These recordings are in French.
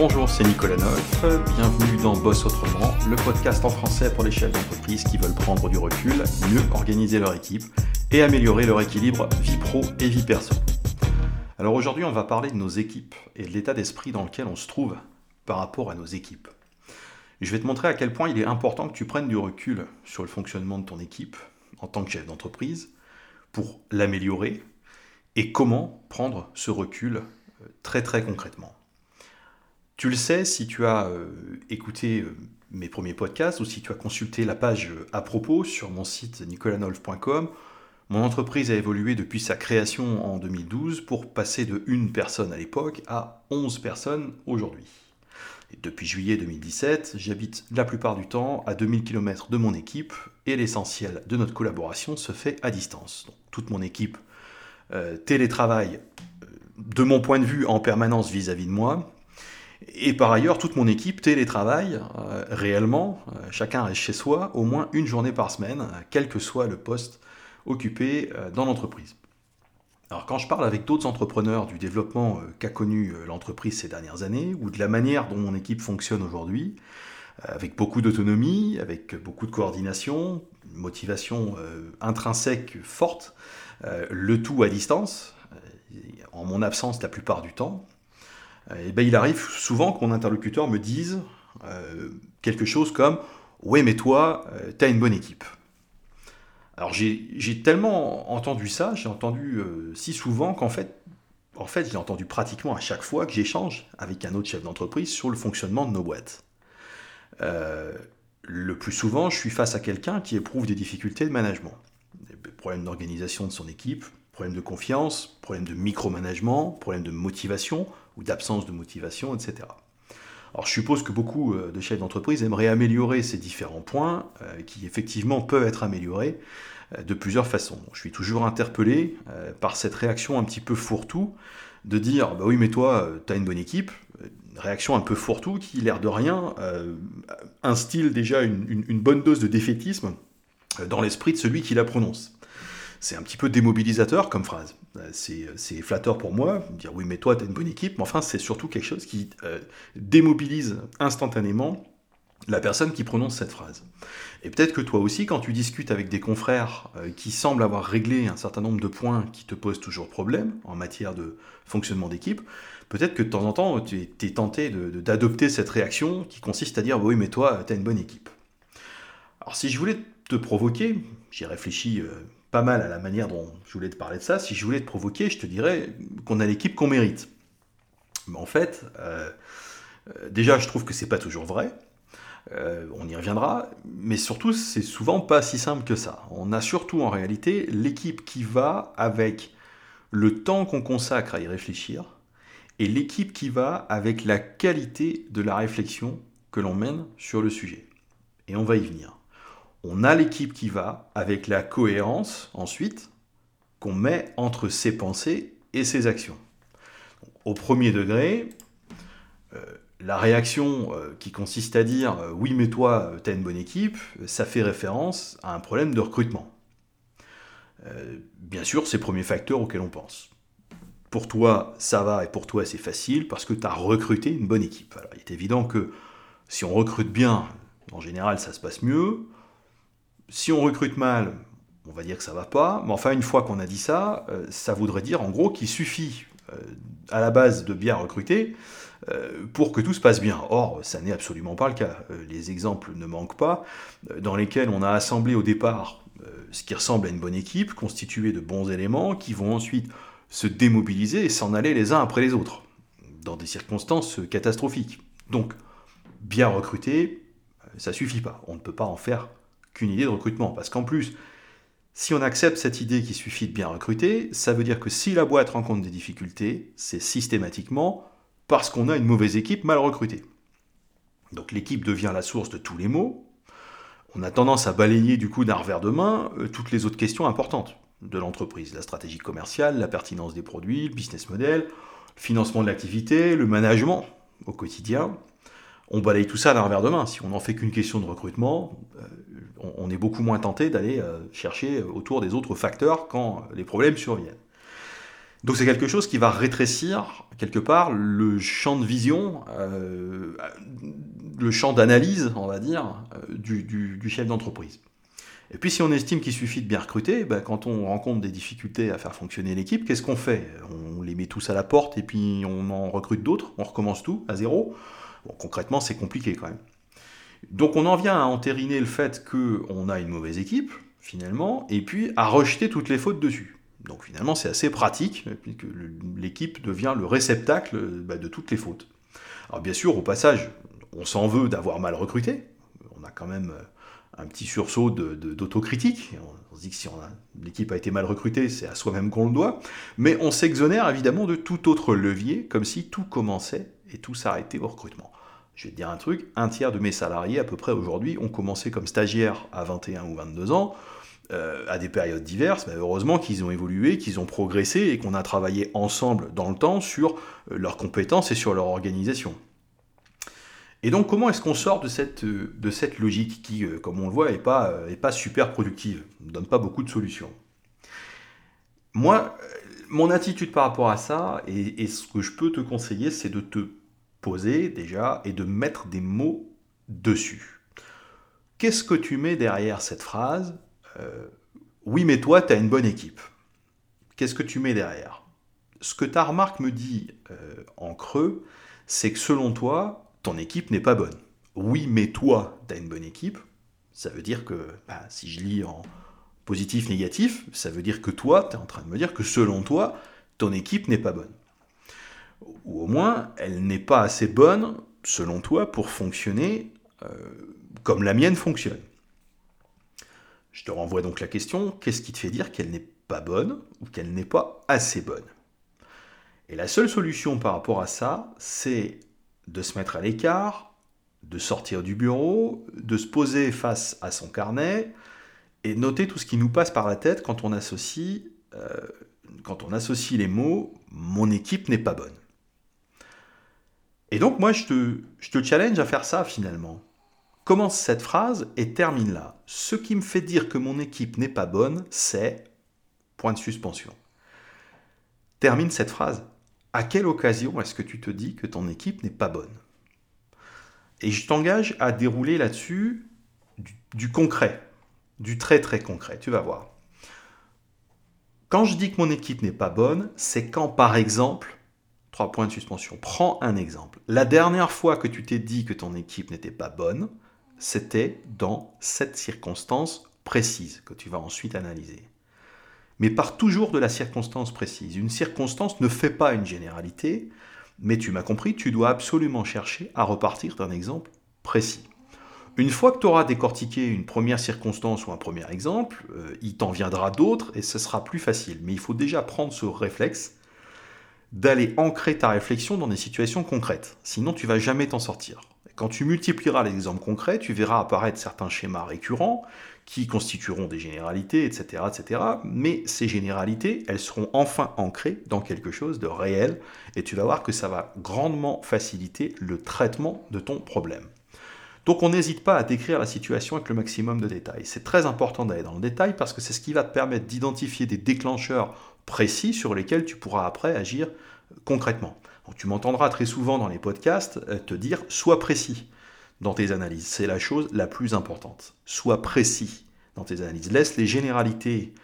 Bonjour, c'est Nicolas Neuf. Bienvenue dans Boss Autrement, le podcast en français pour les chefs d'entreprise qui veulent prendre du recul, mieux organiser leur équipe et améliorer leur équilibre vie pro et vie perso. Alors aujourd'hui, on va parler de nos équipes et de l'état d'esprit dans lequel on se trouve par rapport à nos équipes. Je vais te montrer à quel point il est important que tu prennes du recul sur le fonctionnement de ton équipe en tant que chef d'entreprise pour l'améliorer et comment prendre ce recul euh, très très concrètement. Tu le sais si tu as euh, écouté euh, mes premiers podcasts ou si tu as consulté la page euh, à propos sur mon site nicolanolf.com. Mon entreprise a évolué depuis sa création en 2012 pour passer de une personne à l'époque à 11 personnes aujourd'hui. Depuis juillet 2017, j'habite la plupart du temps à 2000 km de mon équipe et l'essentiel de notre collaboration se fait à distance. Toute mon équipe télétravaille de mon point de vue en permanence vis-à-vis -vis de moi et par ailleurs, toute mon équipe télétravaille euh, réellement, euh, chacun reste chez soi, au moins une journée par semaine, quel que soit le poste occupé euh, dans l'entreprise. Alors quand je parle avec d'autres entrepreneurs du développement qu'a connu l'entreprise ces dernières années, ou de la manière dont mon équipe fonctionne aujourd'hui, avec beaucoup d'autonomie, avec beaucoup de coordination, une motivation intrinsèque forte, le tout à distance, en mon absence la plupart du temps, euh, ben, il arrive souvent que mon interlocuteur me dise euh, quelque chose comme Ouais, mais toi, euh, tu as une bonne équipe. Alors j'ai tellement entendu ça, j'ai entendu si souvent qu'en fait, en fait, j'ai entendu pratiquement à chaque fois que j'échange avec un autre chef d'entreprise sur le fonctionnement de nos boîtes. le plus souvent, je suis face à quelqu'un qui éprouve des difficultés de management, des problèmes d'organisation de son équipe, problèmes de confiance, problèmes de micromanagement, problèmes de motivation, ou d'absence de motivation, etc. Alors je suppose que beaucoup euh, de chefs d'entreprise aimeraient améliorer ces différents points, euh, qui effectivement peuvent être améliorés euh, de plusieurs façons. Je suis toujours interpellé par cette réaction un petit peu fourre-tout de dire bah oui mais toi tu as une bonne équipe, une réaction un peu fourre-tout qui l'air de rien instille déjà une, une, bonne dose de défaitisme dans l'esprit de celui qui la prononce c'est un petit peu démobilisateur comme phrase. Euh, c'est flatteur pour moi, dire oui mais toi tu as une bonne équipe, mais enfin c'est surtout quelque chose qui euh, démobilise instantanément la personne qui prononce cette phrase. Et peut-être que toi aussi, quand tu discutes avec des confrères euh, qui semblent avoir réglé un certain nombre de points qui te posent toujours problème en matière de fonctionnement d'équipe, peut-être que de temps en temps, tu es, tenté d'adopter cette réaction qui consiste à dire oui mais toi, tu as une bonne équipe. Alors si je voulais te provoquer, j'y réfléchis pas mal à la manière dont je voulais te parler de ça. Si je voulais te provoquer, je te dirais qu'on a l'équipe qu'on mérite. Mais en fait, euh, déjà, je trouve que c'est pas toujours vrai. Euh, on y reviendra, mais surtout, c'est souvent pas si simple que ça. On a surtout en réalité l'équipe qui va avec le temps qu'on consacre à y réfléchir et l'équipe qui va avec la qualité de la réflexion que l'on mène sur le sujet. Et on va y venir on a l'équipe qui va avec la cohérence ensuite qu'on met entre ses pensées et ses actions. Au premier degré, euh, la réaction euh, qui consiste à dire euh, oui mais toi tu as une bonne équipe, ça fait référence à un problème de recrutement. bien sûr, c'est le premier facteur auquel on pense. Pour toi, ça va et pour toi, c'est facile parce que tu as recruté une bonne équipe. Il est évident que si on recrute bien, en général, ça se passe mieux. Si on recrute mal, on va dire que ça va pas, mais enfin une fois qu'on a dit ça, euh, ça voudrait dire en gros qu'il suffit euh, à la base de bien recruter euh, pour que tout se passe bien. Or, ça n'est absolument pas le cas. les exemples ne manquent pas, dans lesquels on a assemblé au départ ce qui ressemble à une bonne équipe, constituée de bons éléments, qui vont ensuite se démobiliser et s'en aller les uns après les autres, dans des circonstances catastrophiques. Donc, bien recruter, ça suffit pas. On ne peut pas en faire qu'une idée de recrutement. Parce qu'en plus, si on accepte cette idée qu'il suffit de bien recruter, ça veut dire que si la boîte rencontre des difficultés, c'est systématiquement parce qu'on a une mauvaise équipe mal recrutée. Donc l'équipe devient la source de tous les maux. On a tendance à balayer du coup d'un revers de main euh, toutes les autres questions importantes de l'entreprise. La stratégie commerciale, la pertinence des produits, le business model, le financement de l'activité, le management au quotidien. On balaye tout ça d'un revers de main. Si on n'en fait qu'une question de recrutement, euh, on, est beaucoup moins tenté d'aller euh, chercher autour des autres facteurs quand les problèmes surviennent. Donc c'est quelque chose qui va rétrécir quelque part le champ de vision, le champ d'analyse, on va dire, du chef d'entreprise. Et puis si on estime qu'il suffit de bien recruter, ben, quand on rencontre des difficultés à faire fonctionner l'équipe, qu'est-ce qu'on fait? On les met tous à la porte et puis on en recrute d'autres, on recommence tout à zéro. Concrètement, c'est compliqué quand même. Donc on en vient à entériner le fait qu'on a une mauvaise équipe, finalement, et puis à rejeter toutes les fautes dessus. Donc finalement, c'est assez pratique, puisque l'équipe devient le réceptacle ben, de toutes les fautes. Alors bien sûr, au passage, on s'en veut d'avoir mal recruté. On a quand même euh, un petit sursaut d'autocritique. on, se dit que si l'équipe a été mal recrutée, c'est à soi-même qu'on le doit. Mais on s'exonère évidemment de tout autre levier, comme si tout commençait et tout s'arrêtait au recrutement. Je vais te dire un truc, un tiers de mes salariés à peu près aujourd'hui ont commencé comme stagiaires à 21 ou 22 ans, euh, à des périodes diverses. Mais heureusement qu'ils ont évolué, qu'ils ont progressé et qu'on a travaillé ensemble dans le temps sur euh, leurs compétences et sur leur organisation. Et donc, comment est-ce qu'on sort de cette, euh, de cette logique qui, comme on le voit, n'est pas, euh, pas super productive, ne donne pas beaucoup de solutions? Moi, mon attitude par rapport à ça, et, ce que je peux te conseiller, c'est de te poser déjà et de mettre des mots dessus. Qu'est-ce que tu mets derrière cette phrase? Oui, mais toi, tu as une bonne équipe. Qu'est-ce que tu mets derrière? Ce que ta remarque me dit en creux, c'est que selon toi, ton équipe n'est pas bonne. Oui, mais toi, tu as une bonne équipe. Ça veut dire que, bah, si je lis en positif, négatif, ça veut dire que toi, tu es en train de me dire que selon toi, ton équipe n'est pas bonne. Ou au moins, elle n'est pas assez bonne, selon toi, pour fonctionner euh, comme la mienne fonctionne. Je te renvoie donc la question, qu'est-ce qui te fait dire qu'elle n'est pas bonne ou qu'elle n'est pas assez bonne? Et la seule solution par rapport à ça, c'est de se mettre à l'écart, de sortir du bureau, de se poser face à son carnet et noter tout ce qui nous passe par la tête quand on associe, euh, quand on associe les mots mon équipe n'est pas bonne. Et donc moi je te, challenge à faire ça finalement. Commence cette phrase et termine là. Ce qui me fait dire que mon équipe n'est pas bonne, c'est point de suspension. Termine cette phrase à quelle occasion est-ce que tu te dis que ton équipe n'est pas bonne? Et je t'engage à dérouler là-dessus du, concret, du très très concret, tu vas voir. Quand je dis que mon équipe n'est pas bonne, c'est quand par exemple, trois points de suspension, prends un exemple. La dernière fois que tu t'es dit que ton équipe n'était pas bonne, c'était dans cette circonstance précise que tu vas ensuite analyser mais part toujours de la circonstance précise. Une circonstance ne fait pas une généralité, mais tu m'as compris, tu dois absolument chercher à repartir d'un exemple précis. Une fois que tu auras décortiqué une première circonstance ou un premier exemple, euh, il t'en viendra d'autres et ce sera plus facile. Mais il faut déjà prendre ce réflexe d'aller ancrer ta réflexion dans des situations concrètes. Sinon, tu vas jamais t'en sortir. Quand tu multiplieras les exemples concrets, tu verras apparaître certains schémas récurrents qui constitueront des généralités, etc., etc. Mais ces généralités, elles seront enfin ancrées dans quelque chose de réel, et tu vas voir que ça va grandement faciliter le traitement de ton problème. Donc on n'hésite pas à décrire la situation avec le maximum de détails. C'est très important d'aller dans le détail parce que c'est ce qui va te permettre d'identifier des déclencheurs précis sur lesquels tu pourras après agir concrètement tu m'entendras très souvent dans les podcasts euh, te dire sois précis dans tes analyses. C'est la chose la plus importante. Sois précis dans tes analyses. Laisse les généralités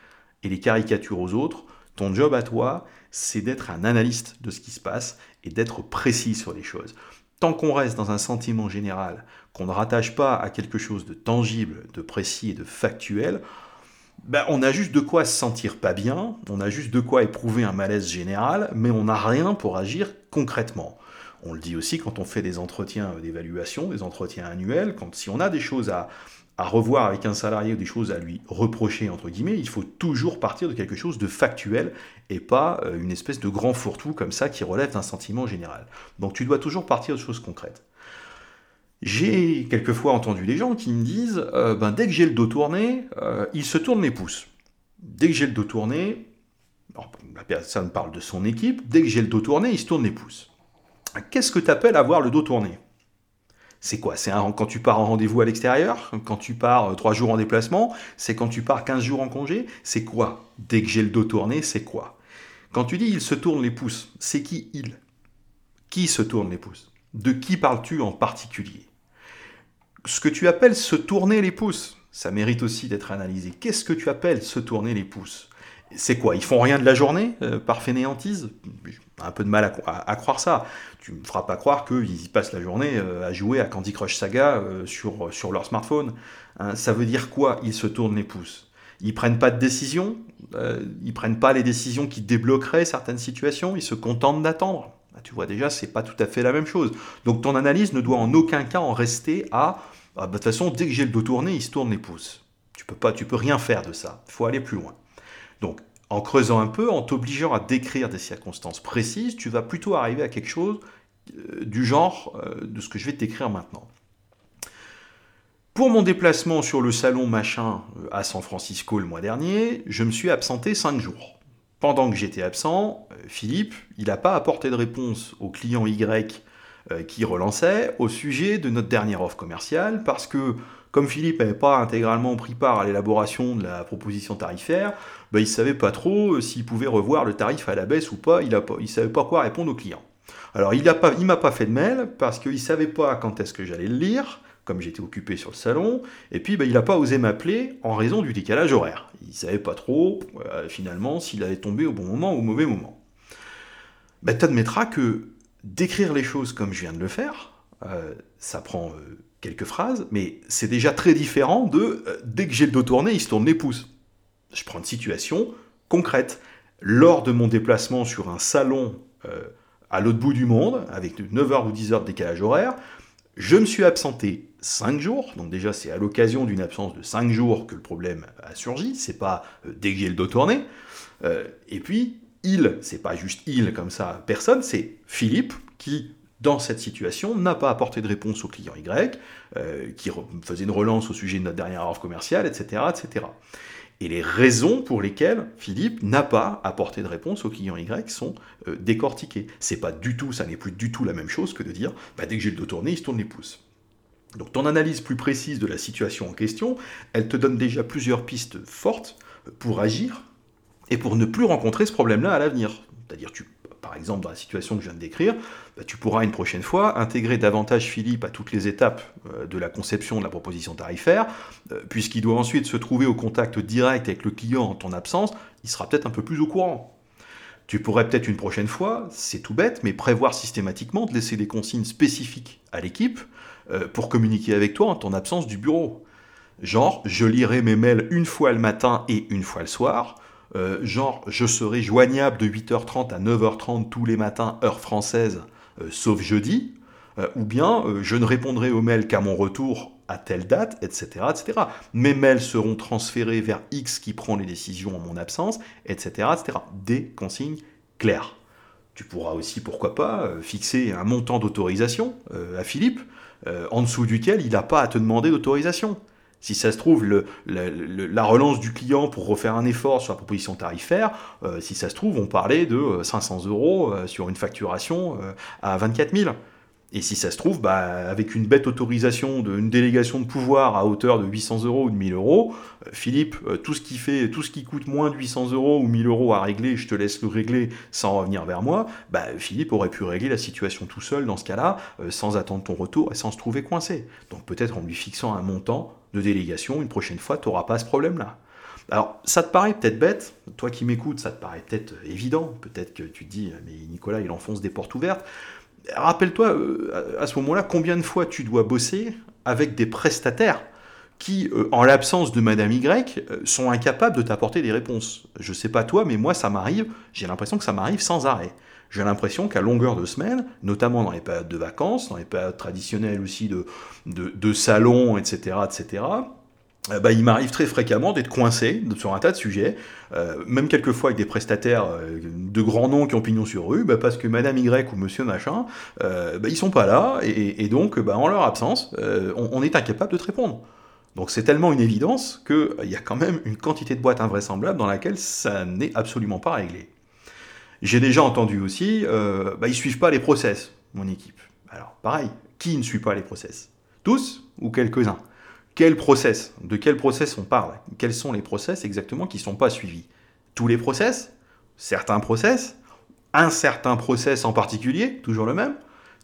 et les caricatures aux autres. Ton job à toi, c'est d'être un analyste de ce qui se passe et d'être précis sur les choses. Tant qu'on reste dans un sentiment général, qu'on ne rattache pas à quelque chose de tangible, de précis et de factuel, ben, on a juste de quoi se sentir pas bien, on a juste de quoi éprouver un malaise général, mais on n'a rien pour agir concrètement. On le dit aussi quand on fait des entretiens d'évaluation, des entretiens annuels, quand si on a des choses à, revoir avec un salarié ou des choses à lui reprocher, il faut toujours partir de quelque chose de factuel et pas euh, une espèce de grand fourre-tout comme ça qui relève d'un sentiment général. Donc tu dois toujours partir de choses concrètes. J'ai quelquefois entendu des gens qui me disent euh, ben, dès que j'ai le dos tourné, euh, il se tourne les pouces. Dès que j'ai le dos tourné, la personne parle de son équipe, dès que j'ai le dos tourné, il se tourne les pouces. Qu'est-ce que tu appelles avoir le dos tourné? C'est quoi? C'est quand tu pars en rendez-vous à l'extérieur? Quand tu pars 3 euh, jours en déplacement? C'est quand tu pars 15 jours en congé? C'est quoi? Dès que j'ai le dos tourné, c'est quoi? Quand tu dis il se tourne les pouces, c'est qui il? Qui se tourne les pouces? De qui parles-tu en particulier? Ce que tu appelles se tourner les pouces, ça mérite aussi d'être analysé. Qu'est-ce que tu appelles se tourner les pouces? C'est quoi? Ils font rien de la journée euh, par fainéantise? Un peu de mal à, croire ça. Tu me feras pas croire qu'ils y passent la journée euh, à jouer à Candy Crush Saga euh, sur, sur leur smartphone. Hein. ça veut dire quoi? Ils se tournent les pouces? Ils prennent pas de décision. ils prennent pas les décisions qui débloqueraient certaines situations? Ils se contentent d'attendre? Bah, tu vois déjà, c'est pas tout à fait la même chose. Donc ton analyse ne doit en aucun cas en rester à. Ah, bah, de toute façon, dès que j'ai le dos tourné, ils se tournent les pouces. Tu peux pas, tu peux rien faire de ça. Il faut aller plus loin. Donc, en creusant un peu, en t'obligeant à décrire des circonstances précises, tu vas plutôt arriver à quelque chose euh, du genre euh, de ce que je vais t'écrire maintenant. Pour mon déplacement sur le salon machin euh, à San Francisco le mois dernier, je me suis absenté 5 jours. Pendant que j'étais absent, Philippe, il n'a pas apporté de réponse au client Y qui relançait au sujet de notre dernière offre commerciale parce que comme Philippe n'avait pas intégralement pris part à l'élaboration de la proposition tarifaire, bah, il ne savait pas trop euh, s'il pouvait revoir le tarif à la baisse ou pas, il ne savait pas quoi répondre aux clients. Alors il ne m'a pas fait de mail parce qu'il ne savait pas quand est-ce que j'allais le lire, comme j'étais occupé sur le salon, et puis bah, il n'a pas osé m'appeler en raison du décalage horaire. Il ne savait pas trop, euh, finalement, s'il allait tomber au bon moment ou au mauvais moment. Bah, tu admettras que décrire les choses comme je viens de le faire, euh, ça prend quelques phrases, mais c'est déjà très différent de euh, dès que j'ai le dos tourné, il se tourne les pouces. Je prends une situation concrète. Lors de mon déplacement sur un salon euh, à l'autre bout du monde, avec 9h ou 10h de décalage horaire, je me suis absenté 5 jours, donc déjà c'est à l'occasion d'une absence de 5 jours que le problème a surgi, c'est pas euh, dès que j'ai le dos tourné. et puis, il, c'est pas juste il comme ça, personne, c'est Philippe qui dans cette situation, n'a pas apporté de réponse au client Y, euh, qui faisait une relance au sujet de notre dernière offre commerciale, etc., etc. Et les raisons pour lesquelles Philippe n'a pas apporté de réponse au client Y sont euh, décortiquées. C'est pas du tout, ça n'est plus du tout la même chose que de dire, bah, dès que j'ai le dos tourné, il se tourne les pouces. Donc ton analyse plus précise de la situation en question, elle te donne déjà plusieurs pistes fortes pour agir et pour ne plus rencontrer ce problème-là à l'avenir. C'est-à-dire par exemple dans la situation que je viens de décrire, bah, tu pourras une prochaine fois intégrer davantage Philippe à toutes les étapes euh, de la conception de la proposition tarifaire, euh, puisqu'il doit ensuite se trouver au contact direct avec le client en ton absence, il sera peut-être un peu plus au courant. Tu pourrais peut-être une prochaine fois, c'est tout bête, mais prévoir systématiquement de laisser des consignes spécifiques à l'équipe euh, pour communiquer avec toi en ton absence du bureau. Genre, je lirai mes mails une fois le matin et une fois le soir, euh, genre je serai joignable de 8h30 à 9h30 tous les matins, heure française, euh, sauf jeudi, euh, ou bien je ne répondrai aux mails qu'à mon retour à telle date, etc., etc. Mes mails seront transférés vers X qui prend les décisions en mon absence, etc., etc. Des consignes claires. Tu pourras aussi, pourquoi pas, fixer un montant d'autorisation à Philippe, en dessous duquel il n'a pas à te demander d'autorisation. Si ça se trouve, la relance du client pour refaire un effort sur la proposition tarifaire, euh, si ça se trouve, on parlait de 500 euh, euros euh, sur une facturation à 24 000. Et si ça se trouve, bah, avec une bête autorisation d'une délégation de pouvoir à hauteur de 800 euros ou de 1000 euros, Philippe, tout ce qui fait, tout ce qui coûte moins de 800 euros ou 1000 euros à régler, je te laisse le régler sans revenir vers moi, bah, Philippe aurait pu régler la situation tout seul dans ce cas-là, sans attendre ton retour et sans se trouver coincé. Donc peut-être en lui fixant un montant de délégation, une prochaine fois, tu n'auras pas ce problème-là. Alors, ça te paraît peut-être bête, toi qui m'écoutes, ça te paraît peut-être évident, peut-être que tu te dis, mais Nicolas, il enfonce des portes ouvertes. Rappelle-toi, euh, à ce moment-là, combien de fois tu dois bosser avec des prestataires qui, euh, en l'absence de Madame Y, euh, sont incapables de t'apporter des réponses. Je sais pas toi, mais moi, ça m'arrive, j'ai l'impression que ça m'arrive sans arrêt. J'ai l'impression qu'à longueur de semaine, notamment dans les périodes de vacances, dans les périodes traditionnelles aussi de, de, salons, etc., etc., eh ben, il m'arrive très fréquemment d'être coincé sur un tas de sujets, euh, même quelquefois avec des prestataires euh, de grands noms qui ont pignon sur rue, bah, parce que Madame Y ou Monsieur Machin, euh, bah, ils sont pas là, et, donc bah, en leur absence, on, on, est incapable de te répondre. Donc c'est tellement une évidence qu'il y a quand même une quantité de boîtes invraisemblables dans laquelle ça n'est absolument pas réglé. J'ai déjà entendu aussi, euh, bah, ils suivent pas les process, mon équipe. Alors, pareil, qui ne suit pas les process? Tous ou quelques-uns? Quel process? De quel process on parle? Quels sont les process exactement qui ne sont pas suivis? Tous les process? Certains process, un certain process en particulier, toujours le même?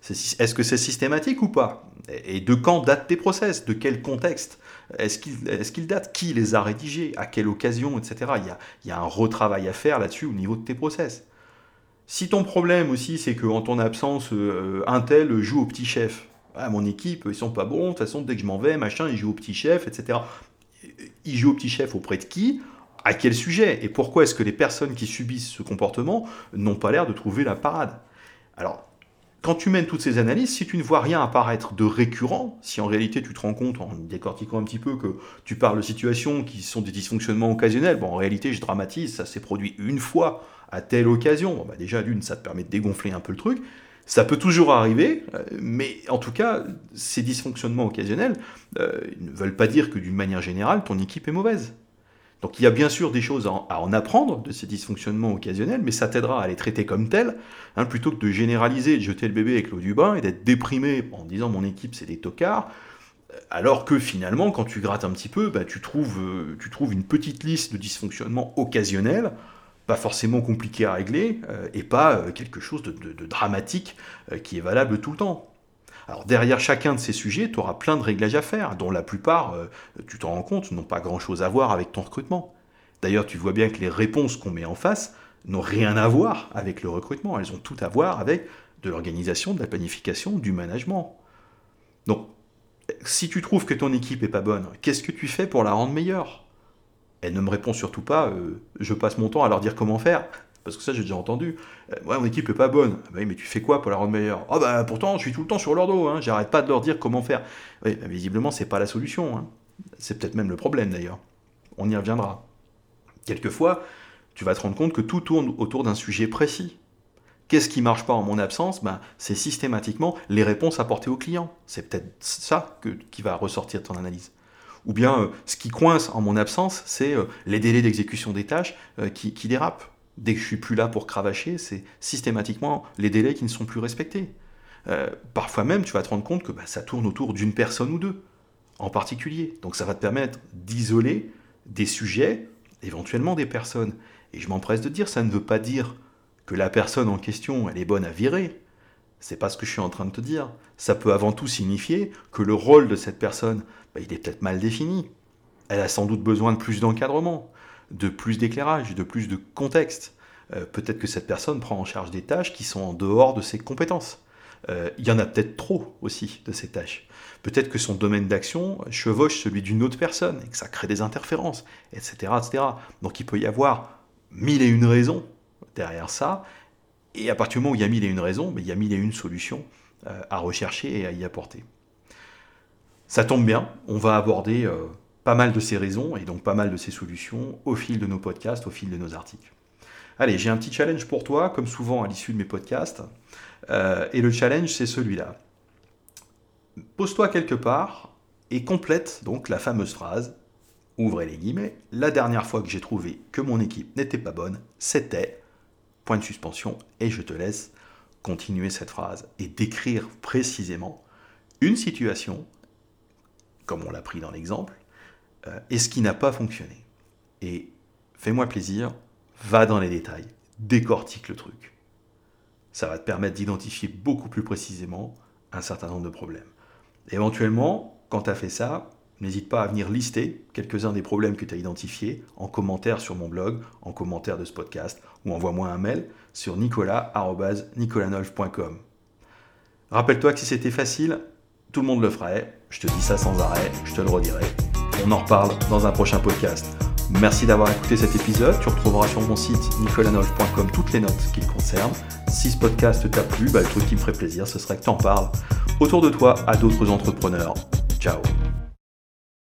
Est-ce que c'est systématique ou pas? Et de quand datent tes process? De quel contexte? Est-ce qu'ils datent? Qui les a rédigés? À quelle occasion? Etc. Il y a, il y a un retravail à faire là-dessus au niveau de tes process. Si ton problème aussi, c'est qu'en ton absence, euh, un tel joue au petit chef. Ah, mon équipe, ils sont pas bons, de toute façon, dès que je m'en vais, machin, ils jouent au petit chef, etc. Ils jouent au petit chef auprès de qui? À quel sujet? Et pourquoi est-ce que les personnes qui subissent ce comportement n'ont pas l'air de trouver la parade? Alors, quand tu mènes toutes ces analyses, si tu ne vois rien apparaître de récurrent, si en réalité tu te rends compte en décortiquant un petit peu que tu parles de situations qui sont des dysfonctionnements occasionnels, bon en réalité je dramatise, ça s'est produit une fois à telle occasion, bah déjà d'une, ça te permet de dégonfler un peu le truc. Ça peut toujours arriver, euh, mais en tout cas, ces dysfonctionnements occasionnels euh, ne veulent pas dire que d'une manière générale, ton équipe est mauvaise. Donc il y a bien sûr des choses à en apprendre de ces dysfonctionnements occasionnels, mais ça t'aidera à les traiter comme tels, hein, plutôt que de généraliser, de jeter le bébé avec l'eau du bain et d'être déprimé en disant mon équipe c'est des tocards, euh, alors que finalement, quand tu grattes un petit peu, bah, trouves, tu trouves une petite liste de dysfonctionnements occasionnels pas forcément compliqué à régler euh, et pas euh, quelque chose de, dramatique euh, qui est valable tout le temps. Alors derrière chacun de ces sujets, tu auras plein de réglages à faire, dont la plupart, tu t'en rends compte, n'ont pas grand-chose à voir avec ton recrutement. D'ailleurs, tu vois bien que les réponses qu'on met en face n'ont rien à voir avec le recrutement, elles ont tout à voir avec de l'organisation, de la planification, du management. Donc, si tu trouves que ton équipe est pas bonne, qu'est-ce que tu fais pour la rendre meilleure? Elle ne me répond surtout pas, euh, je passe mon temps à leur dire comment faire. Parce que ça, j'ai déjà entendu. Euh, ouais, mon équipe est pas bonne. Ah bah mais tu fais quoi pour la rendre meilleure? Ah bah pourtant, je suis tout le temps sur leur dos. Hein. J'arrête pas de leur dire comment faire. Oui, bah, visiblement, c'est pas la solution. Hein. C'est peut-être même le problème d'ailleurs. On y reviendra. Quelquefois, tu vas te rendre compte que tout tourne autour d'un sujet précis. Qu'est-ce qui marche pas en mon absence? Ben, C'est systématiquement les réponses apportées au client. C'est peut-être ça qui va ressortir de ton analyse. Ou bien euh, ce qui coince en mon absence, c'est euh, les délais d'exécution des tâches euh, qui, dérapent. Dès que je suis plus là pour cravacher, c'est systématiquement les délais qui ne sont plus respectés. parfois même, tu vas te rendre compte que bah, ça tourne autour d'une personne ou deux, en particulier. Donc ça va te permettre d'isoler des sujets, éventuellement des personnes. Et je m'empresse de dire, ça ne veut pas dire que la personne en question, elle est bonne à virer. C'est pas ce que je suis en train de te dire. Ça peut avant tout signifier que le rôle de cette personne bah, il est peut-être mal défini. Elle a sans doute besoin de plus d'encadrement, de plus d'éclairage, de plus de contexte. Euh, peut-être que cette personne prend en charge des tâches qui sont en dehors de ses compétences. Euh, il y en a peut-être trop aussi de ces tâches. Peut-être que son domaine d'action chevauche celui d'une autre personne et que ça crée des interférences, etc., etc. Donc il peut y avoir mille et une raisons derrière ça. Et à partir du moment où il y a mille et une raisons, il y a mille et une solutions euh, à rechercher et à y apporter. Ça tombe bien, on va aborder euh, pas mal de ces raisons et donc pas mal de ces solutions au fil de nos podcasts, au fil de nos articles. Allez, j'ai un petit challenge pour toi, comme souvent à l'issue de mes podcasts. Euh, et le challenge, c'est celui-là. Pose-toi quelque part et complète donc la fameuse phrase, ouvrez les guillemets, la dernière fois que j'ai trouvé que mon équipe n'était pas bonne, c'était, point de suspension, et je te laisse continuer cette phrase et décrire précisément une situation comme on l'a pris dans l'exemple, euh, et ce qui n'a pas fonctionné. Et fais-moi plaisir, va dans les détails, décortique le truc. Ça va te permettre d'identifier beaucoup plus précisément un certain nombre de problèmes. Éventuellement, quand tu as fait ça, n'hésite pas à venir lister quelques-uns des problèmes que tu as identifiés en commentaire sur mon blog, en commentaire de ce podcast, ou envoie-moi un mail sur nicolas.nicolanolf.com. Rappelle-toi que si c'était facile, tout le monde le ferait. Je te dis ça sans arrêt, je te le redirai. On en reparle dans un prochain podcast. Merci d'avoir écouté cet épisode. Tu retrouveras sur mon site nicolanolf.com toutes les notes qui le concernent. Si ce podcast t'a plu, bah, le truc qui me ferait plaisir, ce serait que tu en parles autour de toi à d'autres entrepreneurs. Ciao